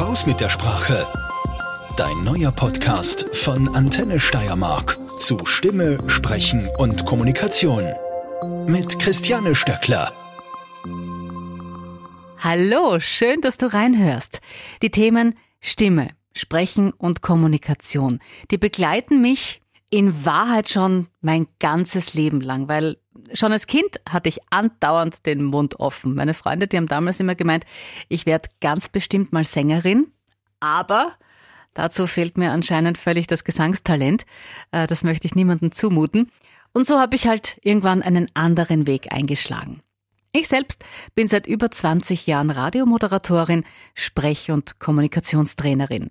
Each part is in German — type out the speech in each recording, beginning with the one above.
Raus mit der Sprache. Dein neuer Podcast von Antenne Steiermark zu Stimme, Sprechen und Kommunikation. Mit Christiane Stöckler. Hallo, schön, dass du reinhörst. Die Themen Stimme, Sprechen und Kommunikation, die begleiten mich in Wahrheit schon mein ganzes Leben lang, weil schon als Kind hatte ich andauernd den Mund offen. Meine Freunde, die haben damals immer gemeint, ich werde ganz bestimmt mal Sängerin, aber dazu fehlt mir anscheinend völlig das Gesangstalent. Äh, das möchte ich niemandem zumuten. Und so habe ich halt irgendwann einen anderen Weg eingeschlagen. Ich selbst bin seit über 20 Jahren Radiomoderatorin, Sprech- und Kommunikationstrainerin.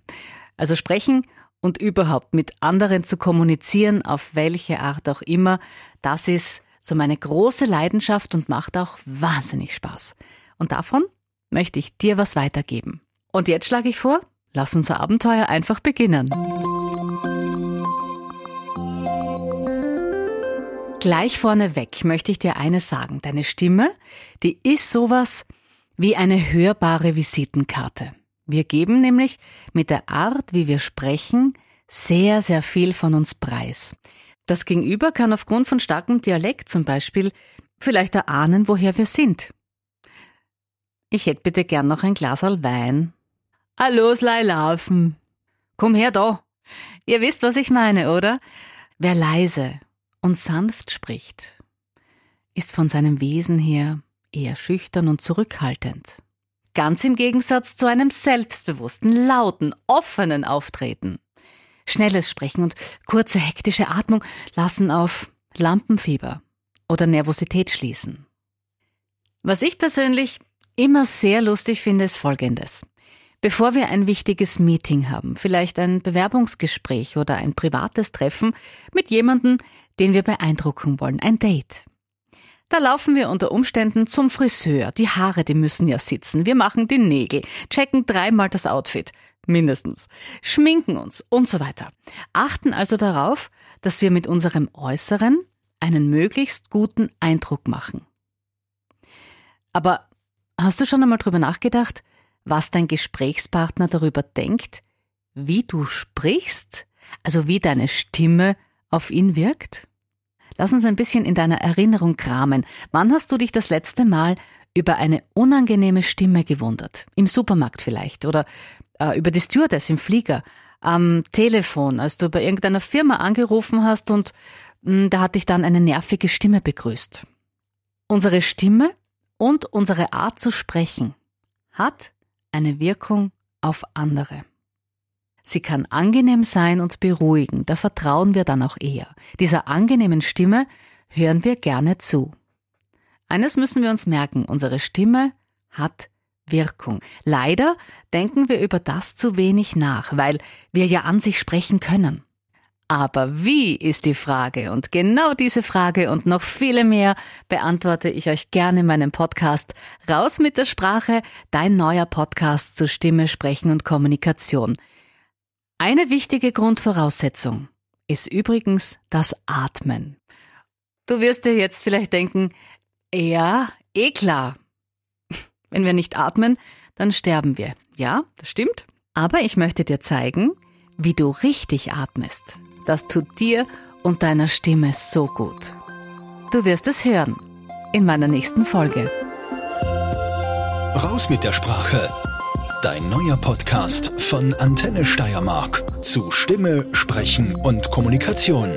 Also sprechen und überhaupt mit anderen zu kommunizieren, auf welche Art auch immer, das ist so meine große Leidenschaft und macht auch wahnsinnig Spaß. Und davon möchte ich dir was weitergeben. Und jetzt schlage ich vor, lass unser Abenteuer einfach beginnen. Gleich vorneweg möchte ich dir eines sagen. Deine Stimme, die ist sowas wie eine hörbare Visitenkarte. Wir geben nämlich mit der Art, wie wir sprechen, sehr, sehr viel von uns preis. Das Gegenüber kann aufgrund von starkem Dialekt zum Beispiel vielleicht erahnen, woher wir sind. Ich hätte bitte gern noch ein Glas Wein. Hallo, Slei laufen. Komm her da. Ihr wisst, was ich meine, oder? Wer leise und sanft spricht, ist von seinem Wesen her eher schüchtern und zurückhaltend. Ganz im Gegensatz zu einem selbstbewussten, lauten, offenen Auftreten. Schnelles Sprechen und kurze hektische Atmung lassen auf Lampenfieber oder Nervosität schließen. Was ich persönlich immer sehr lustig finde, ist Folgendes. Bevor wir ein wichtiges Meeting haben, vielleicht ein Bewerbungsgespräch oder ein privates Treffen mit jemandem, den wir beeindrucken wollen, ein Date. Da laufen wir unter Umständen zum Friseur. Die Haare, die müssen ja sitzen. Wir machen die Nägel, checken dreimal das Outfit mindestens, schminken uns und so weiter. Achten also darauf, dass wir mit unserem Äußeren einen möglichst guten Eindruck machen. Aber hast du schon einmal darüber nachgedacht, was dein Gesprächspartner darüber denkt, wie du sprichst, also wie deine Stimme auf ihn wirkt? Lass uns ein bisschen in deiner Erinnerung kramen. Wann hast du dich das letzte Mal über eine unangenehme Stimme gewundert? Im Supermarkt vielleicht oder äh, über die Stewardess im Flieger, am Telefon, als du bei irgendeiner Firma angerufen hast und mh, hm, da hat dich dann eine nervige Stimme begrüßt. Unsere Stimme und unsere Art zu sprechen hat eine Wirkung auf andere. Sie kann angenehm sein und beruhigen, da vertrauen wir dann auch eher. Dieser angenehmen Stimme hören wir gerne zu. Eines müssen wir uns merken, unsere Stimme hat Wirkung. Leider denken wir über das zu wenig nach, weil wir ja an sich sprechen können. Aber wie ist die Frage? Und genau diese Frage und noch viele mehr beantworte ich euch gerne in meinem Podcast Raus mit der Sprache, dein neuer Podcast zu Stimme, Sprechen und Kommunikation. Eine wichtige Grundvoraussetzung ist übrigens das Atmen. Du wirst dir jetzt vielleicht denken, ja, eh klar, wenn wir nicht atmen, dann sterben wir. Ja, das stimmt. Aber ich möchte dir zeigen, wie du richtig atmest. Das tut dir und deiner Stimme so gut. Du wirst es hören in meiner nächsten Folge. Raus mit der Sprache. Dein neuer Podcast von Antenne Steiermark zu Stimme, Sprechen und Kommunikation.